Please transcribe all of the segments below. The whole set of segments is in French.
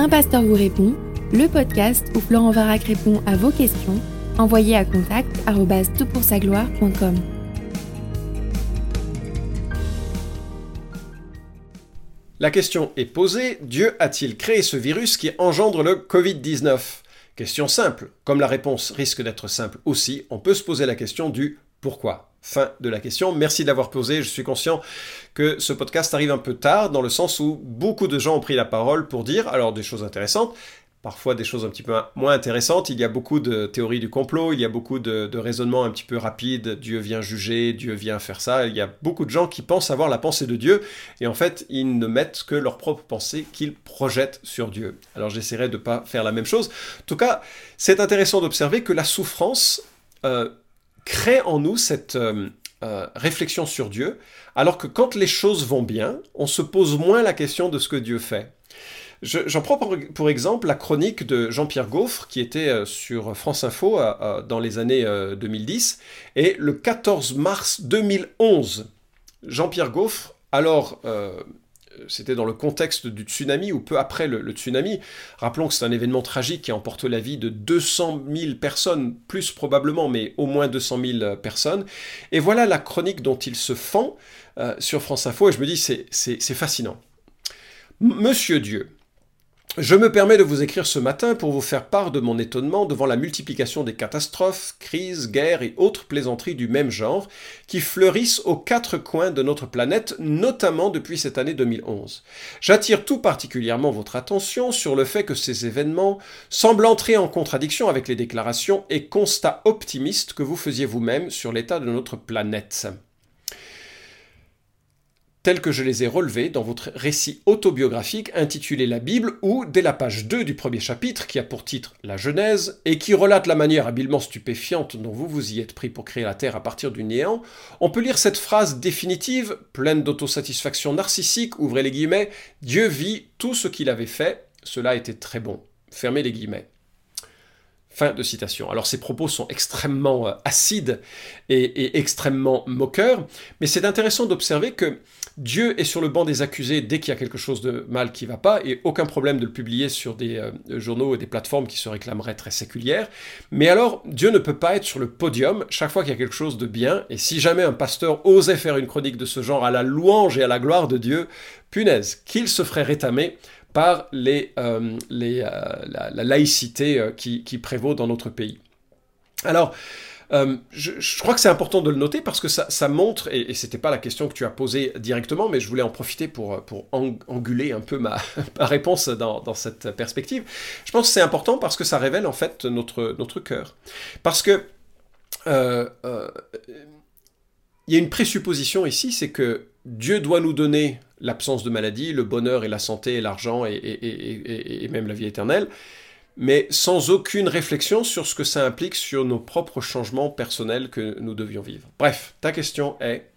Un pasteur vous répond, le podcast où Florent Varac répond à vos questions, envoyez à contact gloire.com La question est posée, Dieu a-t-il créé ce virus qui engendre le Covid-19 Question simple. Comme la réponse risque d'être simple aussi, on peut se poser la question du pourquoi. Fin de la question. Merci de l'avoir posée. Je suis conscient que ce podcast arrive un peu tard, dans le sens où beaucoup de gens ont pris la parole pour dire alors des choses intéressantes, parfois des choses un petit peu moins intéressantes. Il y a beaucoup de théories du complot, il y a beaucoup de, raisonnements un petit peu rapides. Dieu vient juger, Dieu vient faire ça. Il y a beaucoup de gens qui pensent avoir la pensée de Dieu et en fait, ils ne mettent que leur propre pensée qu'ils projettent sur Dieu. Alors j'essaierai de ne pas faire la même chose. En tout cas, c'est intéressant d'observer que la souffrance euh, crée en nous cette euh, euh, réflexion sur Dieu, alors que quand les choses vont bien, on se pose moins la question de ce que Dieu fait. J'en prends pour, exemple la chronique de Jean-Pierre Gaufre, qui était euh, sur France Info dans les années 2010, et le 14 mars 2011, Jean-Pierre Gaufre, alors c'était dans le contexte du tsunami ou peu après le, tsunami. Rappelons que c'est un événement tragique qui emporte la vie de 200 000 personnes, plus probablement, mais au moins 200 000 personnes. Et voilà la chronique dont il se fend euh, sur France Info, et je me dis, c'est fascinant. Monsieur Dieu, je me permets de vous écrire ce matin pour vous faire part de mon étonnement devant la multiplication des catastrophes, crises, guerres et autres plaisanteries du même genre qui fleurissent aux quatre coins de notre planète, notamment depuis cette année 2011. J'attire tout particulièrement votre attention sur le fait que ces événements semblent entrer en contradiction avec les déclarations et constats optimistes que vous faisiez vous-même sur l'état de notre planète tels que je les ai relevés dans votre récit autobiographique intitulé La Bible ou dès la page 2 du premier chapitre qui a pour titre La Genèse et qui relate la manière habilement stupéfiante dont vous vous y êtes pris pour créer la Terre à partir du néant, on peut lire cette phrase définitive, pleine d'autosatisfaction narcissique, ouvrez les guillemets, Dieu vit tout ce qu'il avait fait, cela était très bon. Fermez les guillemets. Fin de citation. Alors ces propos sont extrêmement euh, acides et, extrêmement moqueurs, mais c'est intéressant d'observer que Dieu est sur le banc des accusés dès qu'il y a quelque chose de mal qui va pas, et aucun problème de le publier sur des euh, journaux et des plateformes qui se réclameraient très séculières. Mais alors, Dieu ne peut pas être sur le podium chaque fois qu'il y a quelque chose de bien, et si jamais un pasteur osait faire une chronique de ce genre à la louange et à la gloire de Dieu, punaise, qu'il se ferait rétamer par euh, euh, la, laïcité euh, qui, prévaut dans notre pays. Alors, je, crois que c'est important de le noter parce que ça, montre, et, ce n'était pas la question que tu as posée directement, mais je voulais en profiter pour, pour anguler un peu ma, ma réponse dans, dans, cette perspective. Je pense que c'est important parce que ça révèle en fait notre, notre cœur. Parce que il y a une présupposition ici, c'est que Dieu doit nous donner l'absence de maladie, le bonheur et la santé et l'argent et, même la vie éternelle, mais sans aucune réflexion sur ce que ça implique sur nos propres changements personnels que nous devions vivre. Bref, ta question est,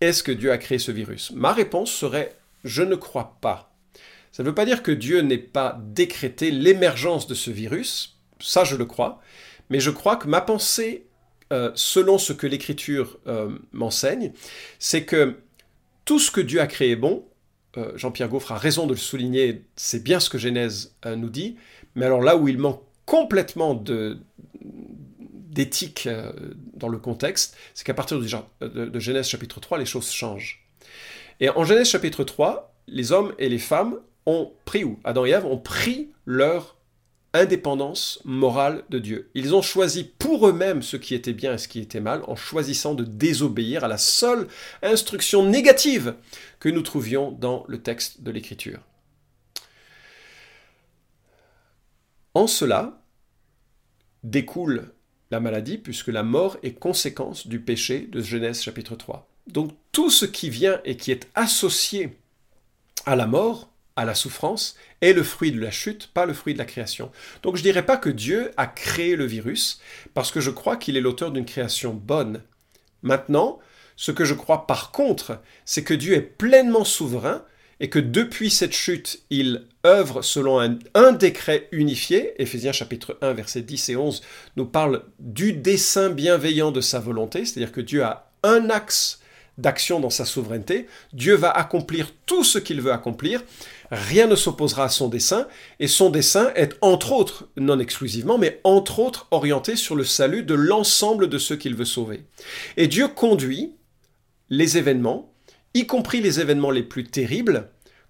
est-ce que Dieu a créé ce virus? Ma réponse serait, je ne crois pas. Ça ne veut pas dire que Dieu n'ait pas décrété l'émergence de ce virus, ça je le crois, mais je crois que ma pensée, euh, selon ce que l'Écriture euh, m'enseigne, c'est que tout ce que Dieu a créé est bon. Euh, Jean-Pierre Gaufre a raison de le souligner, c'est bien ce que Genèse euh, nous dit. Mais alors là où il manque complètement d'éthique euh, dans le contexte, c'est qu'à partir de, de, Genèse chapitre 3, les choses changent. Et en Genèse chapitre 3, les hommes et les femmes ont pris, ou Adam et Ève ont pris leur indépendance morale de Dieu. Ils ont choisi pour eux-mêmes ce qui était bien et ce qui était mal en choisissant de désobéir à la seule instruction négative que nous trouvions dans le texte de l'Écriture. En cela découle la maladie puisque la mort est conséquence du péché de Genèse chapitre 3. Donc tout ce qui vient et qui est associé à la mort à la souffrance est le fruit de la chute, pas le fruit de la création. Donc je ne dirais pas que Dieu a créé le virus, parce que je crois qu'il est l'auteur d'une création bonne. Maintenant, ce que je crois par contre, c'est que Dieu est pleinement souverain et que depuis cette chute, il œuvre selon un, décret unifié. Éphésiens chapitre 1, versets 10 et 11 nous parle du dessein bienveillant de sa volonté, c'est-à-dire que Dieu a un axe d'action dans sa souveraineté. Dieu va accomplir tout ce qu'il veut accomplir. Rien ne s'opposera à son dessein. Et son dessein est entre autres, non exclusivement, mais entre autres orienté sur le salut de l'ensemble de ceux qu'il veut sauver. Et Dieu conduit les événements, y compris les événements les plus terribles,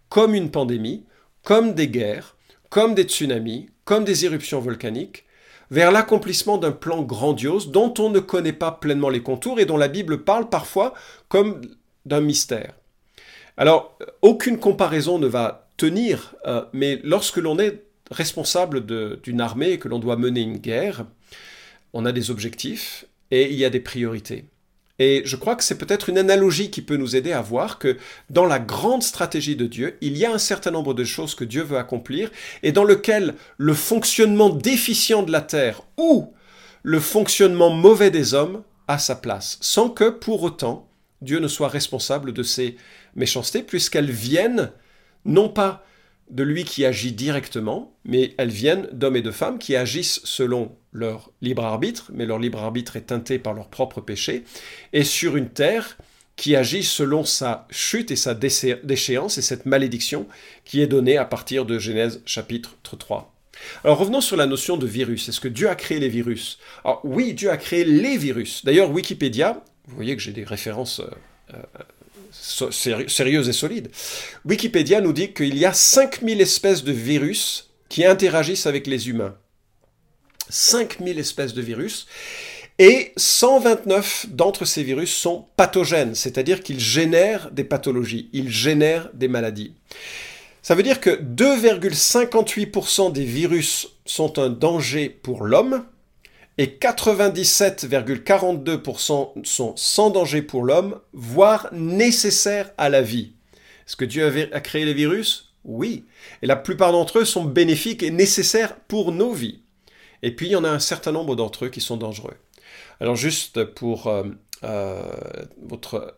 comme une pandémie, comme des guerres, comme des tsunamis, comme des éruptions volcaniques, vers l'accomplissement d'un plan grandiose dont on ne connaît pas pleinement les contours et dont la Bible parle parfois comme d'un mystère. Alors, aucune comparaison ne va euh, mais lorsque l'on est responsable d'une armée et que l'on doit mener une guerre, on a des objectifs et il y a des priorités. Et je crois que c'est peut-être une analogie qui peut nous aider à voir que dans la grande stratégie de Dieu, il y a un certain nombre de choses que Dieu veut accomplir et dans lequel le fonctionnement déficient de la terre ou le fonctionnement mauvais des hommes a sa place, sans que pour autant Dieu ne soit responsable de ces méchancetés, puisqu'elles viennent non pas de lui qui agit directement, mais elles viennent d'hommes et de femmes qui agissent selon leur libre arbitre, mais leur libre arbitre est teinté par leur propre péché, et sur une terre qui agit selon sa chute et sa déchéance et cette malédiction qui est donnée à partir de Genèse chapitre 3. Alors revenons sur la notion de virus. Est-ce que Dieu a créé les virus? Alors oui, Dieu a créé les virus. D'ailleurs, Wikipédia, vous voyez que j'ai des références euh, euh, sérieuses et solides. Wikipédia nous dit qu'il y a 5000 espèces de virus qui interagissent avec les humains. 5000 espèces de virus. Et 129 d'entre ces virus sont pathogènes, c'est-à-dire qu'ils génèrent des pathologies, ils génèrent des maladies. Ça veut dire que 2,58% des virus sont un danger pour l'homme et 97,42% sont sans danger pour l'homme, voire nécessaires à la vie. Est-ce que Dieu a créé les virus? Oui. Et la plupart d'entre eux sont bénéfiques et nécessaires pour nos vies. Et puis il y en a un certain nombre d'entre eux qui sont dangereux. Alors juste pour euh, euh, votre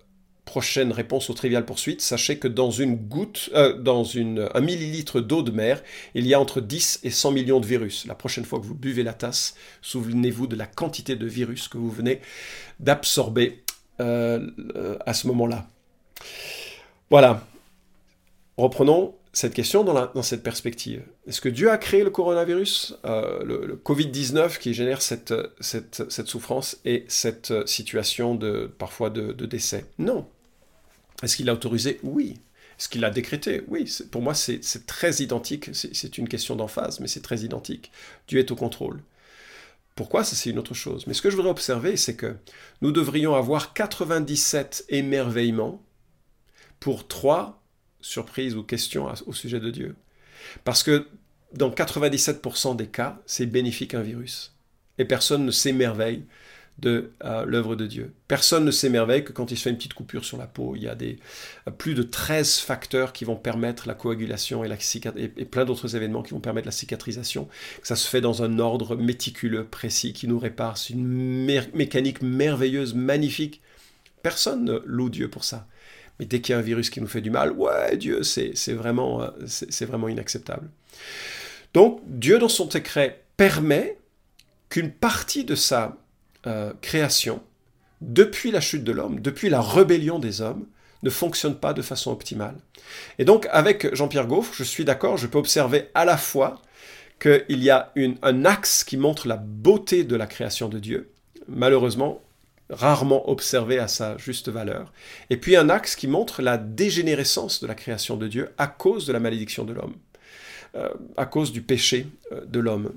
prochaine réponse au trivial poursuite, sachez que dans une goutte, euh, dans un millilitre d'eau de mer, il y a entre 10 et 100 millions de virus. La prochaine fois que vous buvez la tasse, souvenez-vous de la quantité de virus que vous venez d'absorber à ce moment-là. Voilà. Reprenons cette question dans, cette perspective. Est-ce que Dieu a créé le coronavirus, euh, le, Covid-19 qui génère cette, souffrance et cette situation de, parfois de, décès? Non. Est-ce qu'il l'a autorisé Oui. Est-ce qu'il l'a décrété Oui. Pour moi, c'est très identique. C'est une question d'emphase, mais c'est très identique. Dieu est au contrôle. Pourquoi? Ça, c'est une autre chose. Mais ce que je voudrais observer, c'est que nous devrions avoir 97 émerveillements pour trois surprise ou question au sujet de Dieu. Parce que dans 97% des cas, c'est bénéfique un virus. Et personne ne s'émerveille de euh, l'œuvre de Dieu. Personne ne s'émerveille que quand il se fait une petite coupure sur la peau, il y a des, euh, plus de 13 facteurs qui vont permettre la coagulation et, la et, et plein d'autres événements qui vont permettre la cicatrisation. Ça se fait dans un ordre méticuleux, précis, qui nous répare. C'est une mécanique merveilleuse, magnifique. Personne ne loue Dieu pour ça. Mais dès qu'il y a un virus qui nous fait du mal, ouais, Dieu, c'est vraiment, euh, c'est vraiment inacceptable. Donc, Dieu, dans son décret, permet qu'une partie de sa euh, création, depuis la chute de l'homme, depuis la rébellion des hommes, ne fonctionne pas de façon optimale. Et donc, avec Jean-Pierre Gaufre, je suis d'accord, je peux observer à la fois qu'il y a un axe qui montre la beauté de la création de Dieu. Malheureusement, rarement observé à sa juste valeur, et puis un axe qui montre la dégénérescence de la création de Dieu à cause de la malédiction de l'homme, euh, à cause du péché euh, de l'homme.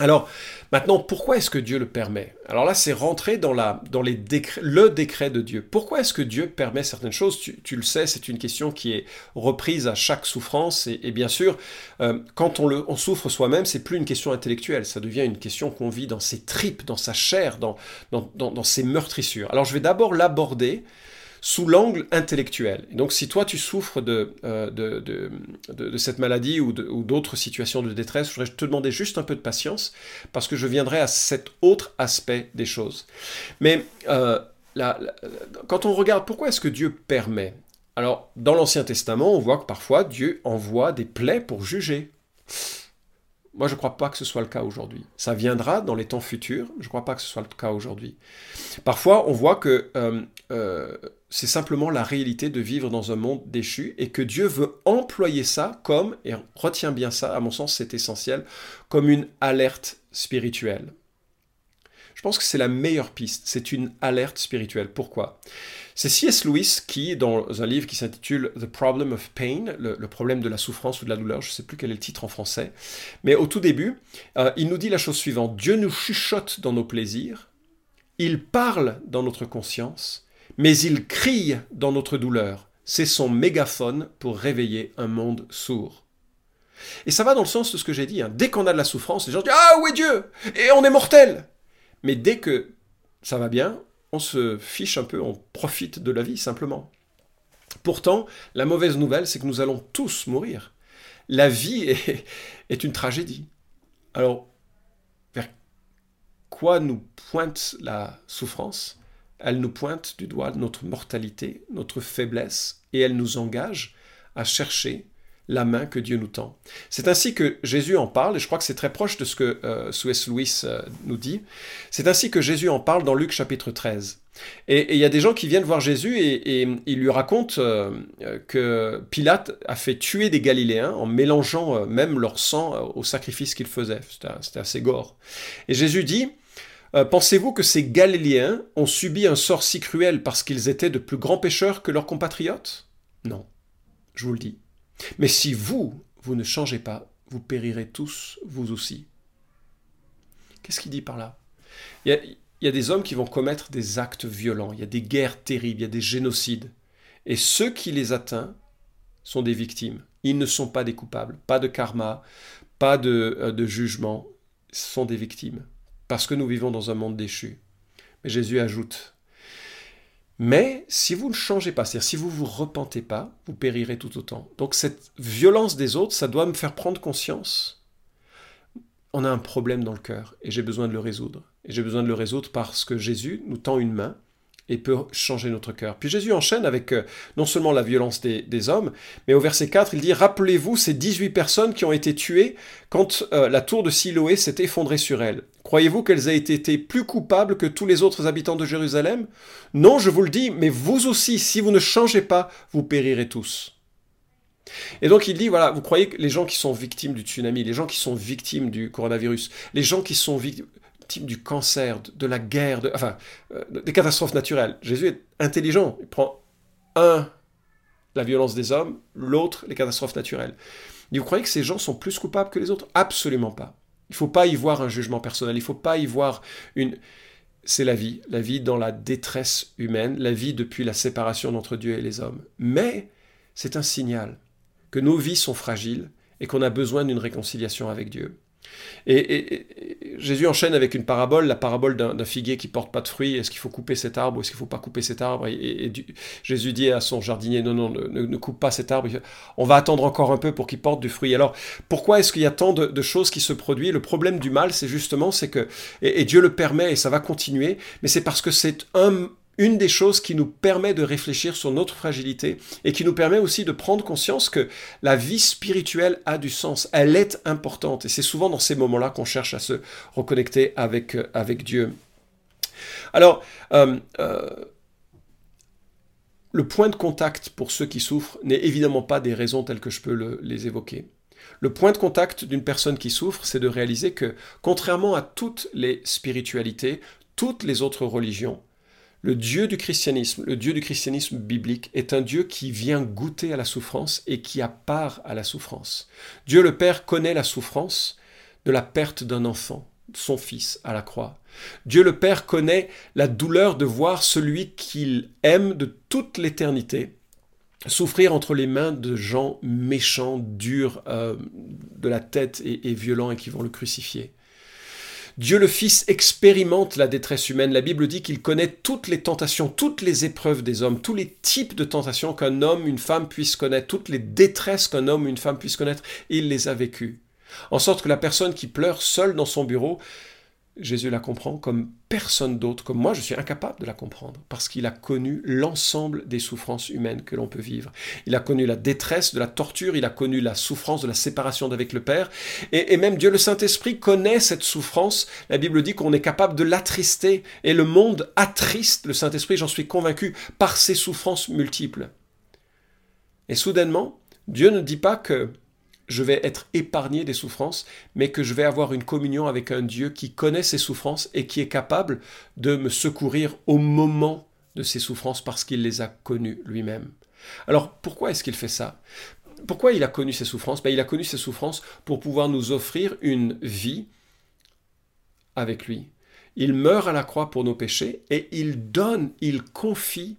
Alors, maintenant, pourquoi est-ce que Dieu le permet? Alors là, c'est rentrer dans, la, dans les le décret de Dieu. Pourquoi est-ce que Dieu permet certaines choses? Tu, le sais, c'est une question qui est reprise à chaque souffrance. Et, bien sûr, euh, quand on, le, on souffre soi-même, c'est plus une question intellectuelle. Ça devient une question qu'on vit dans ses tripes, dans sa chair, dans, dans, dans, dans ses meurtrissures. Alors, je vais d'abord l'aborder sous l'angle intellectuel. donc si toi tu souffres de, euh, de, de, cette maladie ou d'autres situations de détresse, je voudrais te demander juste un peu de patience parce que je viendrai à cet autre aspect des choses. Mais euh, quand on regarde pourquoi est-ce que Dieu permet? Alors dans l'Ancien Testament, on voit que parfois Dieu envoie des plaies pour juger. Moi, je ne crois pas que ce soit le cas aujourd'hui. Ça viendra dans les temps futurs, je ne crois pas que ce soit le cas aujourd'hui. Parfois, on voit que euh, c'est simplement la réalité de vivre dans un monde déchu et que Dieu veut employer ça comme, et retiens bien ça, à mon sens c'est essentiel, comme une alerte spirituelle. Je pense que c'est la meilleure piste, c'est une alerte spirituelle. Pourquoi? C'est C.S. Lewis qui, dans un livre qui s'intitule The Problem of Pain, le, problème de la souffrance ou de la douleur, je ne sais plus quel est le titre en français, mais au tout début, euh, il nous dit la chose suivante, Dieu nous chuchote dans nos plaisirs, il parle dans notre conscience, mais il crie dans notre douleur. C'est son mégaphone pour réveiller un monde sourd. Et ça va dans le sens de ce que j'ai dit. Hein. Dès qu'on a de la souffrance, les gens disent Ah, où est Dieu? Et on est mortel Mais dès que ça va bien, on se fiche un peu, on profite de la vie simplement. Pourtant, la mauvaise nouvelle, c'est que nous allons tous mourir. La vie est, est une tragédie. Alors, vers quoi nous pointe la souffrance? Elle nous pointe du doigt notre mortalité, notre faiblesse, et elle nous engage à chercher la main que Dieu nous tend. C'est ainsi que Jésus en parle, et je crois que c'est très proche de ce que euh, Louis euh, nous dit. C'est ainsi que Jésus en parle dans Luc chapitre 13. Et il y a des gens qui viennent voir Jésus et, ils lui racontent euh, que Pilate a fait tuer des Galiléens en mélangeant euh, même leur sang au sacrifice qu'il faisait. C'était assez gore. Et Jésus dit, euh, pensez-vous que ces Galiléens ont subi un sort si cruel parce qu'ils étaient de plus grands pécheurs que leurs compatriotes? Non, je vous le dis. Mais si vous, vous ne changez pas, vous périrez tous, vous aussi. Qu'est-ce qu'il dit par là? Il y, a, des hommes qui vont commettre des actes violents, il y a des guerres terribles, il y a des génocides. Et ceux qui les atteignent sont des victimes. Ils ne sont pas des coupables, pas de karma, pas de, euh, de jugement, ce sont des victimes parce que nous vivons dans un monde déchu. Mais Jésus ajoute, mais si vous ne changez pas, c'est-à-dire si vous ne vous repentez pas, vous périrez tout autant. Donc cette violence des autres, ça doit me faire prendre conscience. On a un problème dans le cœur et j'ai besoin de le résoudre. Et j'ai besoin de le résoudre parce que Jésus nous tend une main et peut changer notre cœur. Puis Jésus enchaîne avec euh, non seulement la violence des, hommes, mais au verset 4, il dit, Rappelez-vous ces 18 personnes qui ont été tuées quand euh, la tour de Siloé s'est effondrée sur elles. Croyez-vous qu'elles aient été plus coupables que tous les autres habitants de Jérusalem? Non, je vous le dis, mais vous aussi, si vous ne changez pas, vous périrez tous. Et donc il dit, voilà, vous croyez que les gens qui sont victimes du tsunami, les gens qui sont victimes du coronavirus, les gens qui sont victimes du cancer, de, la guerre, de, enfin, euh, des catastrophes naturelles. Jésus est intelligent. Il prend un, la violence des hommes, l'autre, les catastrophes naturelles. vous croyez que ces gens sont plus coupables que les autres? Absolument pas. Il ne faut pas y voir un jugement personnel. Il ne faut pas y voir une... C'est la vie, la vie dans la détresse humaine, la vie depuis la séparation entre Dieu et les hommes. Mais c'est un signal que nos vies sont fragiles et qu'on a besoin d'une réconciliation avec Dieu. Et, Jésus enchaîne avec une parabole, la parabole d'un figuier qui porte pas de fruits. Est-ce qu'il faut couper cet arbre ou est-ce qu'il faut pas couper cet arbre? Et, Jésus dit à son jardinier non, non, ne, coupe pas cet arbre. On va attendre encore un peu pour qu'il porte du fruit. Alors, pourquoi est-ce qu'il y a tant de, de, choses qui se produisent? Le problème du mal, c'est justement, c'est que et Dieu le permet et ça va continuer, mais c'est parce que c'est un une des choses qui nous permet de réfléchir sur notre fragilité et qui nous permet aussi de prendre conscience que la vie spirituelle a du sens, elle est importante. Et c'est souvent dans ces moments-là qu'on cherche à se reconnecter avec, euh, avec Dieu. Alors, euh, euh, le point de contact pour ceux qui souffrent n'est évidemment pas des raisons telles que je peux les évoquer. Le point de contact d'une personne qui souffre, c'est de réaliser que, contrairement à toutes les spiritualités, toutes les autres religions, le Dieu du christianisme, le Dieu du christianisme biblique, est un Dieu qui vient goûter à la souffrance et qui a part à la souffrance. Dieu le Père connaît la souffrance de la perte d'un enfant, son fils, à la croix. Dieu le Père connaît la douleur de voir celui qu'il aime de toute l'éternité souffrir entre les mains de gens méchants, durs euh, de la tête et violents et qui vont le crucifier. Dieu le Fils expérimente la détresse humaine. La Bible dit qu'il connaît toutes les tentations, toutes les épreuves des hommes, tous les types de tentations qu'un homme, une femme puisse connaître, toutes les détresses qu'un homme, une femme puisse connaître, il les a vécues. En sorte que la personne qui pleure seule dans son bureau, Jésus la comprend comme personne d'autre, comme moi je suis incapable de la comprendre, parce qu'il a connu l'ensemble des souffrances humaines que l'on peut vivre. Il a connu la détresse de la torture, il a connu la souffrance de la séparation d'avec le Père, et, et même Dieu le Saint-Esprit connaît cette souffrance. La Bible dit qu'on est capable de l'attrister, et le monde attriste le Saint-Esprit, j'en suis convaincu, par ses souffrances multiples. Et soudainement, Dieu ne dit pas que je vais être épargné des souffrances, mais que je vais avoir une communion avec un Dieu qui connaît ces souffrances et qui est capable de me secourir au moment de ces souffrances parce qu'il les a connues lui-même. Alors pourquoi est-ce qu'il fait ça? Pourquoi il a connu ces souffrances? Ben, Il a connu ces souffrances pour pouvoir nous offrir une vie avec lui. Il meurt à la croix pour nos péchés et il donne, il confie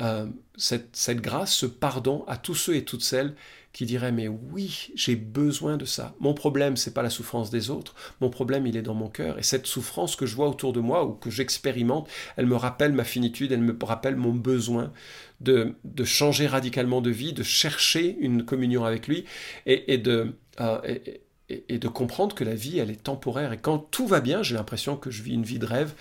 euh, cette, cette grâce, ce pardon à tous ceux et toutes celles qui diraient mais oui, j'ai besoin de ça. Mon problème, c'est pas la souffrance des autres. Mon problème, il est dans mon cœur. Et cette souffrance que je vois autour de moi ou que j'expérimente, elle me rappelle ma finitude, elle me rappelle mon besoin de, de changer radicalement de vie, de chercher une communion avec lui et, de euh, et, de comprendre que la vie, elle est temporaire. Et quand tout va bien, j'ai l'impression que je vis une vie de rêve,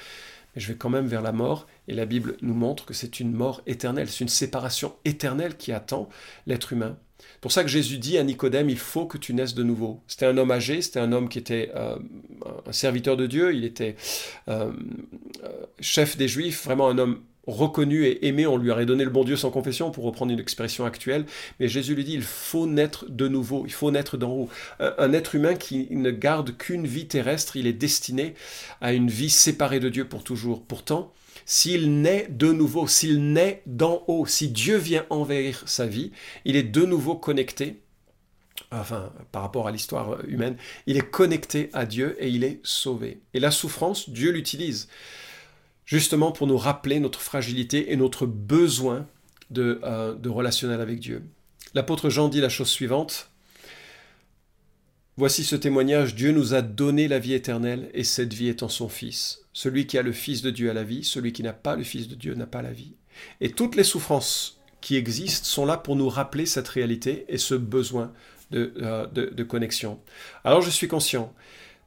mais je vais quand même vers la mort. Et la Bible nous montre que c'est une mort éternelle, c'est une séparation éternelle qui attend l'être humain pour ça que Jésus dit à Nicodème, il faut que tu naisses de nouveau. C'était un homme âgé, c'était un homme qui était euh, un serviteur de Dieu, il était euh, euh, chef des Juifs, vraiment un homme reconnu et aimé, on lui aurait donné le bon Dieu sans confession, pour reprendre une expression actuelle, mais Jésus lui dit, il faut naître de nouveau, il faut naître d'en haut. Un, être humain qui ne garde qu'une vie terrestre, il est destiné à une vie séparée de Dieu pour toujours. Pourtant, s'il naît de nouveau, s'il naît d'en haut, si Dieu vient envahir sa vie, il est de nouveau connecté, enfin par rapport à l'histoire humaine, il est connecté à Dieu et il est sauvé. Et la souffrance, Dieu l'utilise justement pour nous rappeler notre fragilité et notre besoin de, euh, de relationnel avec Dieu. L'apôtre Jean dit la chose suivante, Voici ce témoignage, Dieu nous a donné la vie éternelle, et cette vie est en son Fils. Celui qui a le Fils de Dieu a la vie, celui qui n'a pas le Fils de Dieu n'a pas la vie. Et toutes les souffrances qui existent sont là pour nous rappeler cette réalité et ce besoin de, euh, de connexion. Alors je suis conscient,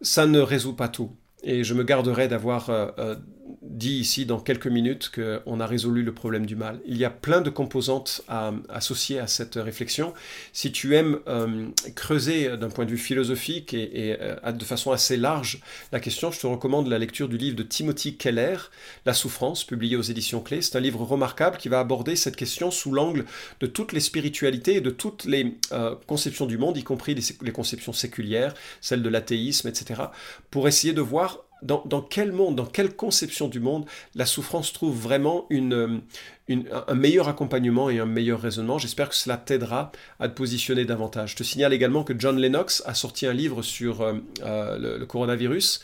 ça ne résout pas tout et je me garderai d'avoir euh, euh, dit ici dans quelques minutes qu'on a résolu le problème du mal. Il y a plein de composantes à, associées à cette réflexion. Si tu aimes euh, creuser d'un point de vue philosophique et, de façon assez large la question, je te recommande la lecture du livre de Timothy Keller, La souffrance, publié aux éditions Clés. C'est un livre remarquable qui va aborder cette question sous l'angle de toutes les spiritualités et de toutes les conceptions du monde, y compris les, les conceptions séculières, celles de l'athéisme, etc., pour essayer de voir dans, quel monde, dans quelle conception du monde la souffrance trouve vraiment une, un meilleur accompagnement et un meilleur raisonnement? J'espère que cela t'aidera à te positionner davantage. Je te signale également que John Lennox a sorti un livre sur euh, euh, le, coronavirus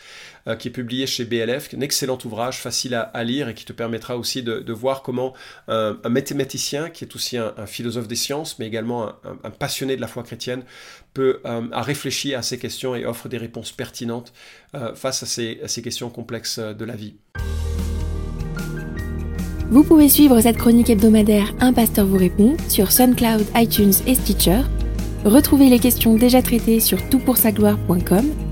euh, qui est publié chez BLF, un excellent ouvrage, facile à, lire et qui te permettra aussi de, voir comment un mathématicien, qui est aussi un, philosophe des sciences, mais également un, passionné de la foi chrétienne, peut à réfléchir à ces questions et offre des réponses pertinentes face à ces, à ces questions complexes de la vie. Vous pouvez suivre cette chronique hebdomadaire Un pasteur vous répond sur SoundCloud, iTunes et Stitcher. Retrouvez les questions déjà traitées sur toutpoursagloire.com.